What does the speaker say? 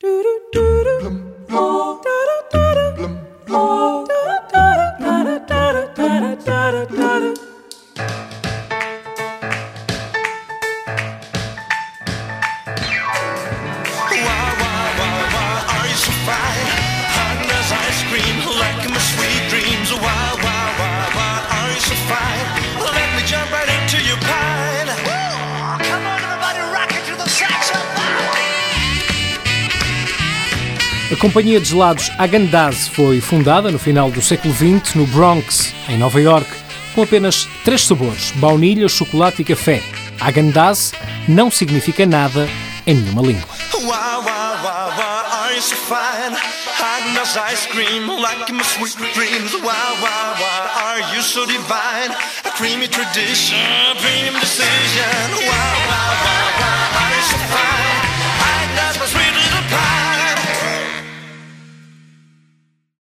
Do do do do. A companhia de gelados Agandaz foi fundada no final do século XX no Bronx, em Nova York, com apenas três sabores: baunilha, chocolate e café. Agandaz não significa nada em nenhuma língua. wow,